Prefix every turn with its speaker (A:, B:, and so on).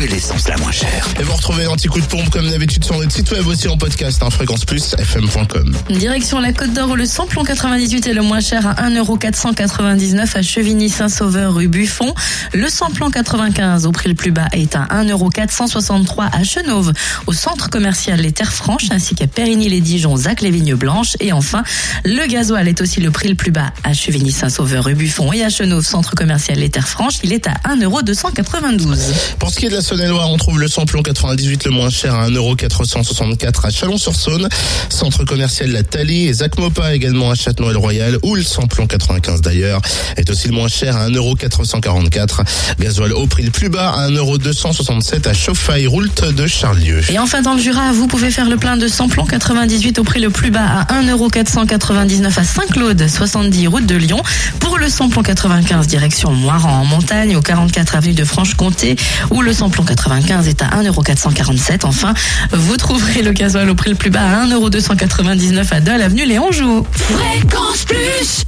A: Où est l'essence la moins chère
B: Et vous retrouvez l'anti-coup de pompe comme d'habitude sur notre site web aussi en podcast, hein, fréquenceplusfm.com.
C: Direction la Côte d'Or où le samplon 98 est le moins cher à 1,499€ à Chevigny-Saint-Sauveur rue Buffon. Le samplon 95 au prix le plus bas est à 1,463€ à Chenauve au centre commercial Les Terres Franches ainsi qu'à Périgny-les-Dijon, Zac les Vignes Blanches et enfin le gasoil est aussi le prix le plus bas à Chevigny-Saint-Sauveur rue Buffon et à Chenauve centre commercial Les Terres Franches. Il est à 1,292€.
B: Pour ce qui est de la Saône-et-Loire, on trouve le samplon 98 le moins cher à 1,464€ à Chalon-sur-Saône, centre commercial La Thalie et Zac Mopa également à Châtenois-le-Royal, où le samplon 95 d'ailleurs est aussi le moins cher à 1,444€. Gasoil au prix le plus bas à 1,267€ à Chauffaille-Roult de Charlieu.
C: Et enfin dans le Jura, vous pouvez faire le plein de samplon 98 au prix le plus bas à 1,499€ à Saint-Claude, 70 route de Lyon. Pour le samplon 95 direction Moiran en montagne au 44 avenue de Franche-Comté où le samplon 95 est à 1,447€. Enfin, vous trouverez le gasoil au prix le plus bas à 1,299€ à Dole avenue Léon Joux.
D: Fréquence Plus